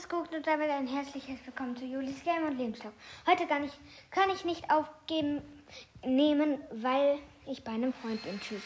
was guckt und damit ein herzliches Willkommen zu Julis Game und Lebenslauf. Heute kann ich, kann ich nicht aufgeben nehmen, weil ich bei einem Freund bin. Tschüss.